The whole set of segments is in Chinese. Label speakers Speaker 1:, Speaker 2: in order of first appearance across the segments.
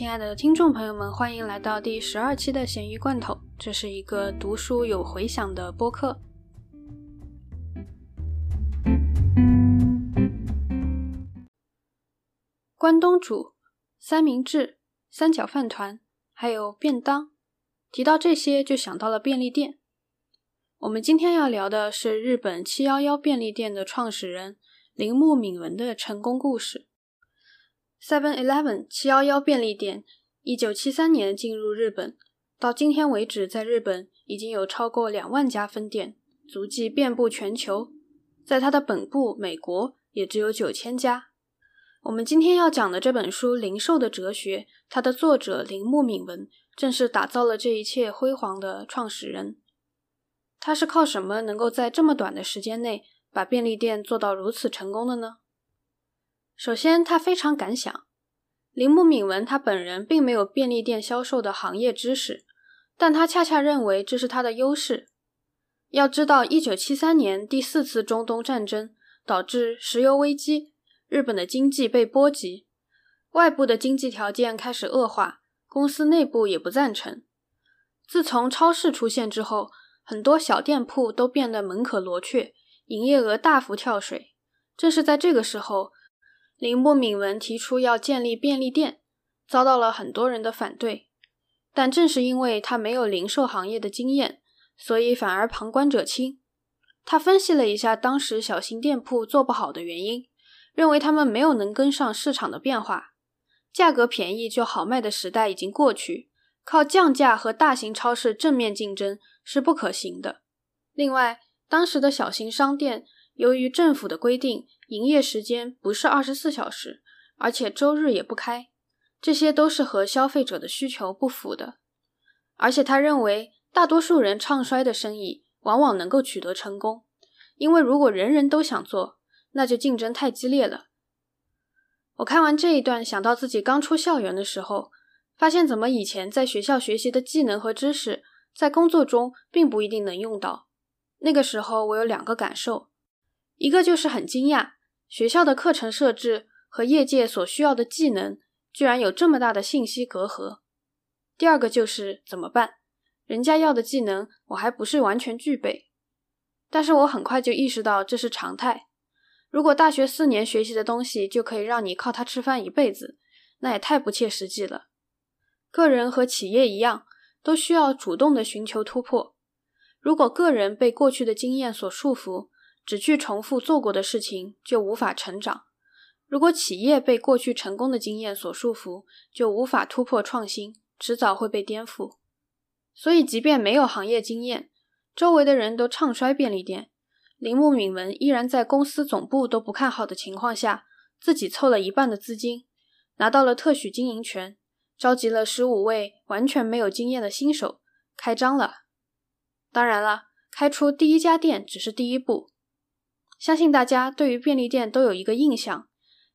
Speaker 1: 亲爱的听众朋友们，欢迎来到第十二期的咸鱼罐头。这是一个读书有回响的播客。关东煮、三明治、三角饭团，还有便当，提到这些就想到了便利店。我们今天要聊的是日本七幺幺便利店的创始人铃木敏文的成功故事。Seven Eleven 七幺幺便利店，一九七三年进入日本，到今天为止，在日本已经有超过两万家分店，足迹遍布全球。在它的本部美国，也只有九千家。我们今天要讲的这本书《零售的哲学》，它的作者铃木敏文正是打造了这一切辉煌的创始人。他是靠什么能够在这么短的时间内把便利店做到如此成功的呢？首先，他非常敢想。铃木敏文他本人并没有便利店销售的行业知识，但他恰恰认为这是他的优势。要知道，一九七三年第四次中东战争导致石油危机，日本的经济被波及，外部的经济条件开始恶化，公司内部也不赞成。自从超市出现之后，很多小店铺都变得门可罗雀，营业额大幅跳水。正是在这个时候。铃木敏文提出要建立便利店，遭到了很多人的反对。但正是因为他没有零售行业的经验，所以反而旁观者清。他分析了一下当时小型店铺做不好的原因，认为他们没有能跟上市场的变化，价格便宜就好卖的时代已经过去，靠降价和大型超市正面竞争是不可行的。另外，当时的小型商店由于政府的规定。营业时间不是二十四小时，而且周日也不开，这些都是和消费者的需求不符的。而且他认为，大多数人唱衰的生意往往能够取得成功，因为如果人人都想做，那就竞争太激烈了。我看完这一段，想到自己刚出校园的时候，发现怎么以前在学校学习的技能和知识，在工作中并不一定能用到。那个时候，我有两个感受，一个就是很惊讶。学校的课程设置和业界所需要的技能，居然有这么大的信息隔阂。第二个就是怎么办？人家要的技能，我还不是完全具备。但是我很快就意识到这是常态。如果大学四年学习的东西就可以让你靠它吃饭一辈子，那也太不切实际了。个人和企业一样，都需要主动的寻求突破。如果个人被过去的经验所束缚，只去重复做过的事情就无法成长。如果企业被过去成功的经验所束缚，就无法突破创新，迟早会被颠覆。所以，即便没有行业经验，周围的人都唱衰便利店，铃木敏文依然在公司总部都不看好的情况下，自己凑了一半的资金，拿到了特许经营权，召集了十五位完全没有经验的新手，开张了。当然了，开出第一家店只是第一步。相信大家对于便利店都有一个印象，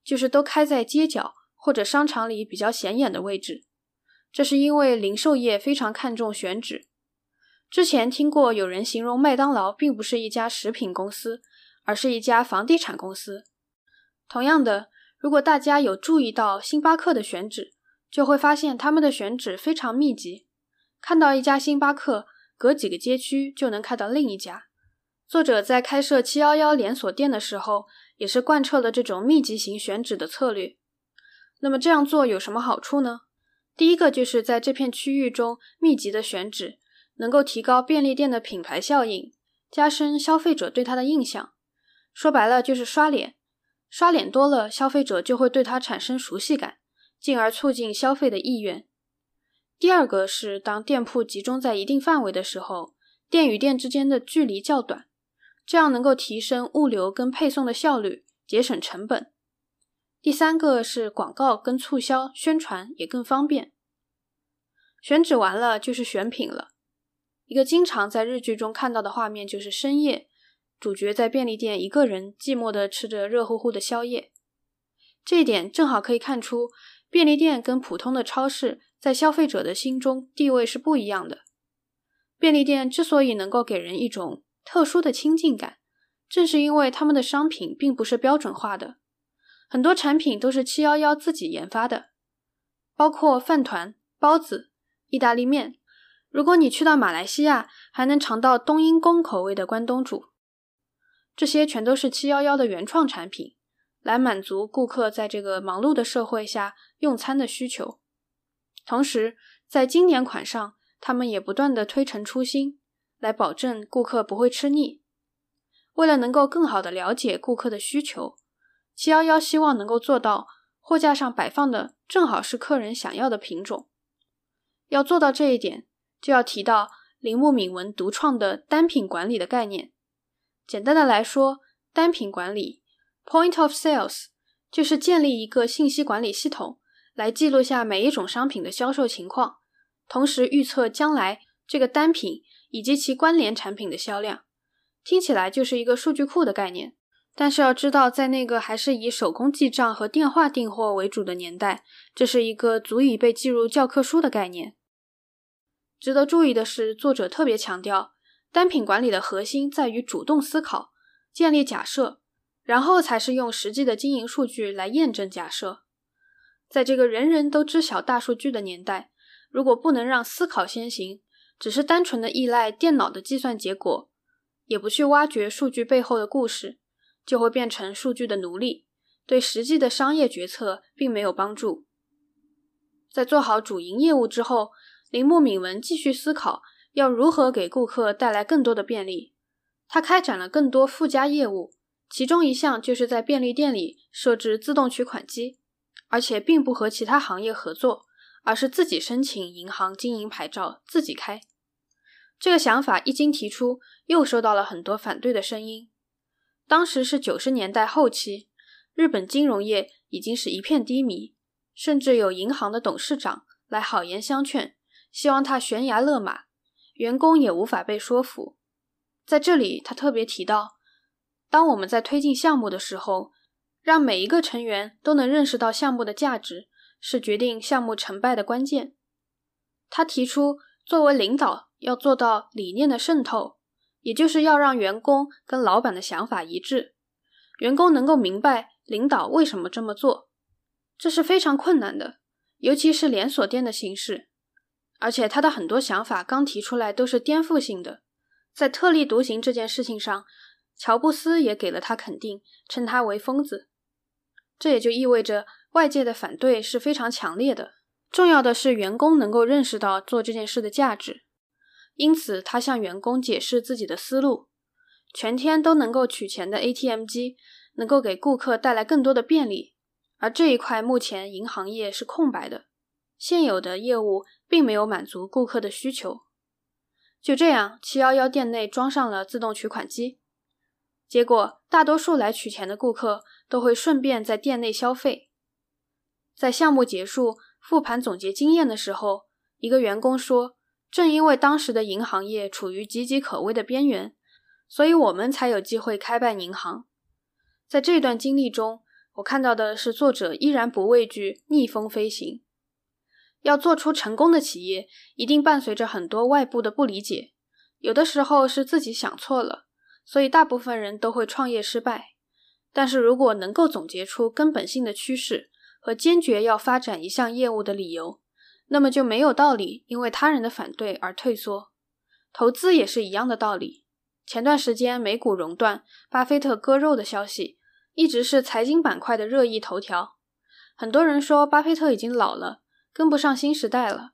Speaker 1: 就是都开在街角或者商场里比较显眼的位置。这是因为零售业非常看重选址。之前听过有人形容麦当劳并不是一家食品公司，而是一家房地产公司。同样的，如果大家有注意到星巴克的选址，就会发现他们的选址非常密集，看到一家星巴克，隔几个街区就能看到另一家。作者在开设七幺幺连锁店的时候，也是贯彻了这种密集型选址的策略。那么这样做有什么好处呢？第一个就是在这片区域中密集的选址，能够提高便利店的品牌效应，加深消费者对它的印象。说白了就是刷脸，刷脸多了，消费者就会对它产生熟悉感，进而促进消费的意愿。第二个是当店铺集中在一定范围的时候，店与店之间的距离较短。这样能够提升物流跟配送的效率，节省成本。第三个是广告跟促销宣传也更方便。选址完了就是选品了。一个经常在日剧中看到的画面就是深夜，主角在便利店一个人寂寞的吃着热乎乎的宵夜。这一点正好可以看出，便利店跟普通的超市在消费者的心中地位是不一样的。便利店之所以能够给人一种特殊的亲近感，正是因为他们的商品并不是标准化的，很多产品都是七幺幺自己研发的。包括饭团、包子、意大利面。如果你去到马来西亚，还能尝到冬阴功口味的关东煮。这些全都是七幺幺的原创产品，来满足顾客在这个忙碌的社会下用餐的需求。同时，在经典款上，他们也不断的推陈出新，来保证顾客不会吃腻。为了能够更好的了解顾客的需求，七幺幺希望能够做到货架上摆放的正好是客人想要的品种。要做到这一点，就要提到铃木敏文独创的单品管理的概念。简单的来说，单品管理 （Point of Sales） 就是建立一个信息管理系统，来记录下每一种商品的销售情况，同时预测将来这个单品以及其关联产品的销量。听起来就是一个数据库的概念，但是要知道，在那个还是以手工记账和电话订货为主的年代，这是一个足以被记入教科书的概念。值得注意的是，作者特别强调。单品管理的核心在于主动思考、建立假设，然后才是用实际的经营数据来验证假设。在这个人人都知晓大数据的年代，如果不能让思考先行，只是单纯的依赖电脑的计算结果，也不去挖掘数据背后的故事，就会变成数据的奴隶，对实际的商业决策并没有帮助。在做好主营业务之后，铃木敏文继续思考。要如何给顾客带来更多的便利？他开展了更多附加业务，其中一项就是在便利店里设置自动取款机，而且并不和其他行业合作，而是自己申请银行经营牌照，自己开。这个想法一经提出，又收到了很多反对的声音。当时是九十年代后期，日本金融业已经是一片低迷，甚至有银行的董事长来好言相劝，希望他悬崖勒马。员工也无法被说服。在这里，他特别提到，当我们在推进项目的时候，让每一个成员都能认识到项目的价值，是决定项目成败的关键。他提出，作为领导要做到理念的渗透，也就是要让员工跟老板的想法一致，员工能够明白领导为什么这么做。这是非常困难的，尤其是连锁店的形式。而且他的很多想法刚提出来都是颠覆性的，在特立独行这件事情上，乔布斯也给了他肯定，称他为疯子。这也就意味着外界的反对是非常强烈的。重要的是员工能够认识到做这件事的价值，因此他向员工解释自己的思路：全天都能够取钱的 ATM 机能够给顾客带来更多的便利，而这一块目前银行业是空白的。现有的业务并没有满足顾客的需求，就这样，七幺幺店内装上了自动取款机，结果大多数来取钱的顾客都会顺便在店内消费。在项目结束复盘总结经验的时候，一个员工说：“正因为当时的银行业处于岌岌可危的边缘，所以我们才有机会开办银行。”在这段经历中，我看到的是作者依然不畏惧逆风飞行。要做出成功的企业，一定伴随着很多外部的不理解，有的时候是自己想错了，所以大部分人都会创业失败。但是如果能够总结出根本性的趋势和坚决要发展一项业务的理由，那么就没有道理因为他人的反对而退缩。投资也是一样的道理。前段时间美股熔断，巴菲特割肉的消息一直是财经板块的热议头条。很多人说巴菲特已经老了。跟不上新时代了，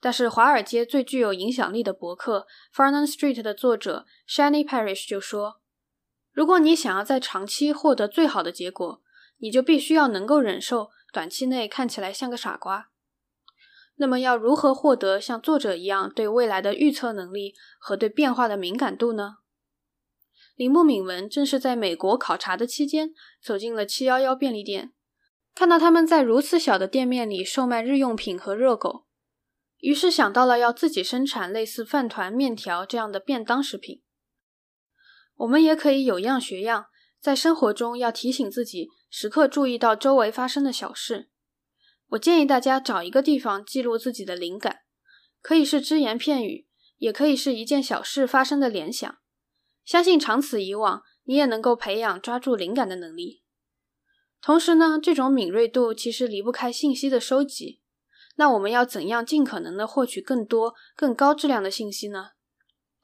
Speaker 1: 但是华尔街最具有影响力的博客《Farnham Street》的作者 Shani Parish 就说：“如果你想要在长期获得最好的结果，你就必须要能够忍受短期内看起来像个傻瓜。那么，要如何获得像作者一样对未来的预测能力和对变化的敏感度呢？”铃木敏文正是在美国考察的期间走进了七幺幺便利店。看到他们在如此小的店面里售卖日用品和热狗，于是想到了要自己生产类似饭团、面条这样的便当食品。我们也可以有样学样，在生活中要提醒自己时刻注意到周围发生的小事。我建议大家找一个地方记录自己的灵感，可以是只言片语，也可以是一件小事发生的联想。相信长此以往，你也能够培养抓住灵感的能力。同时呢，这种敏锐度其实离不开信息的收集。那我们要怎样尽可能的获取更多、更高质量的信息呢？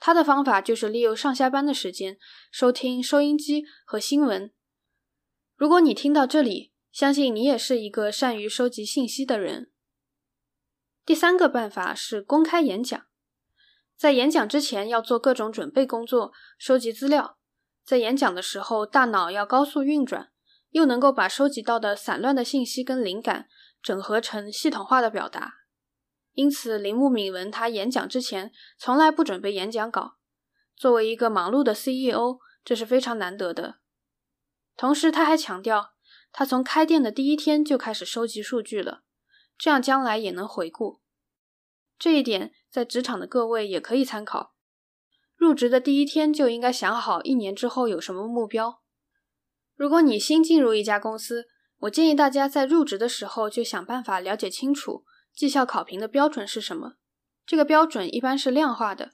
Speaker 1: 他的方法就是利用上下班的时间收听收音机和新闻。如果你听到这里，相信你也是一个善于收集信息的人。第三个办法是公开演讲，在演讲之前要做各种准备工作，收集资料。在演讲的时候，大脑要高速运转，又能够把收集到的散乱的信息跟灵感整合成系统化的表达。因此，铃木敏文他演讲之前从来不准备演讲稿。作为一个忙碌的 CEO，这是非常难得的。同时，他还强调，他从开店的第一天就开始收集数据了，这样将来也能回顾。这一点在职场的各位也可以参考。入职的第一天就应该想好一年之后有什么目标。如果你新进入一家公司，我建议大家在入职的时候就想办法了解清楚。绩效考评的标准是什么？这个标准一般是量化的。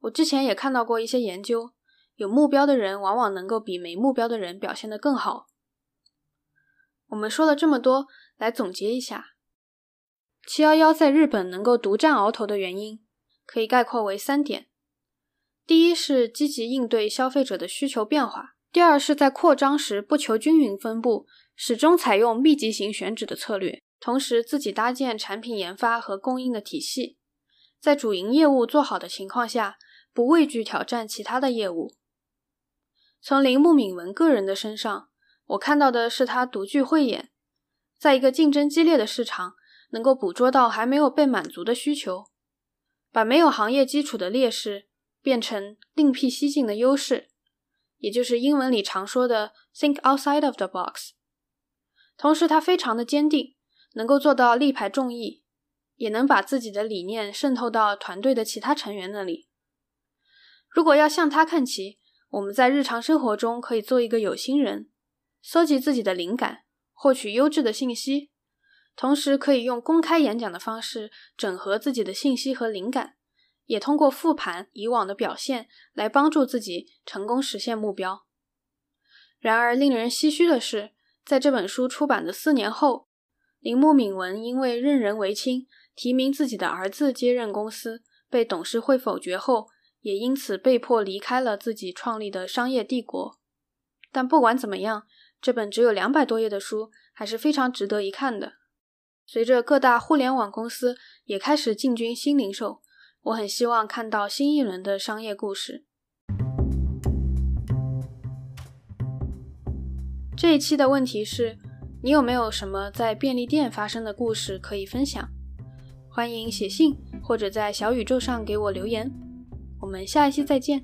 Speaker 1: 我之前也看到过一些研究，有目标的人往往能够比没目标的人表现得更好。我们说了这么多，来总结一下：七幺幺在日本能够独占鳌头的原因，可以概括为三点：第一是积极应对消费者的需求变化；第二是在扩张时不求均匀分布，始终采用密集型选址的策略。同时，自己搭建产品研发和供应的体系，在主营业务做好的情况下，不畏惧挑战其他的业务。从铃木敏文个人的身上，我看到的是他独具慧眼，在一个竞争激烈的市场，能够捕捉到还没有被满足的需求，把没有行业基础的劣势变成另辟蹊径的优势，也就是英文里常说的 “think outside of the box”。同时，他非常的坚定。能够做到力排众议，也能把自己的理念渗透到团队的其他成员那里。如果要向他看齐，我们在日常生活中可以做一个有心人，搜集自己的灵感，获取优质的信息，同时可以用公开演讲的方式整合自己的信息和灵感，也通过复盘以往的表现来帮助自己成功实现目标。然而，令人唏嘘的是，在这本书出版的四年后。铃木敏文因为任人唯亲，提名自己的儿子接任公司，被董事会否决后，也因此被迫离开了自己创立的商业帝国。但不管怎么样，这本只有两百多页的书还是非常值得一看的。随着各大互联网公司也开始进军新零售，我很希望看到新一轮的商业故事。这一期的问题是。你有没有什么在便利店发生的故事可以分享？欢迎写信或者在小宇宙上给我留言。我们下一期再见。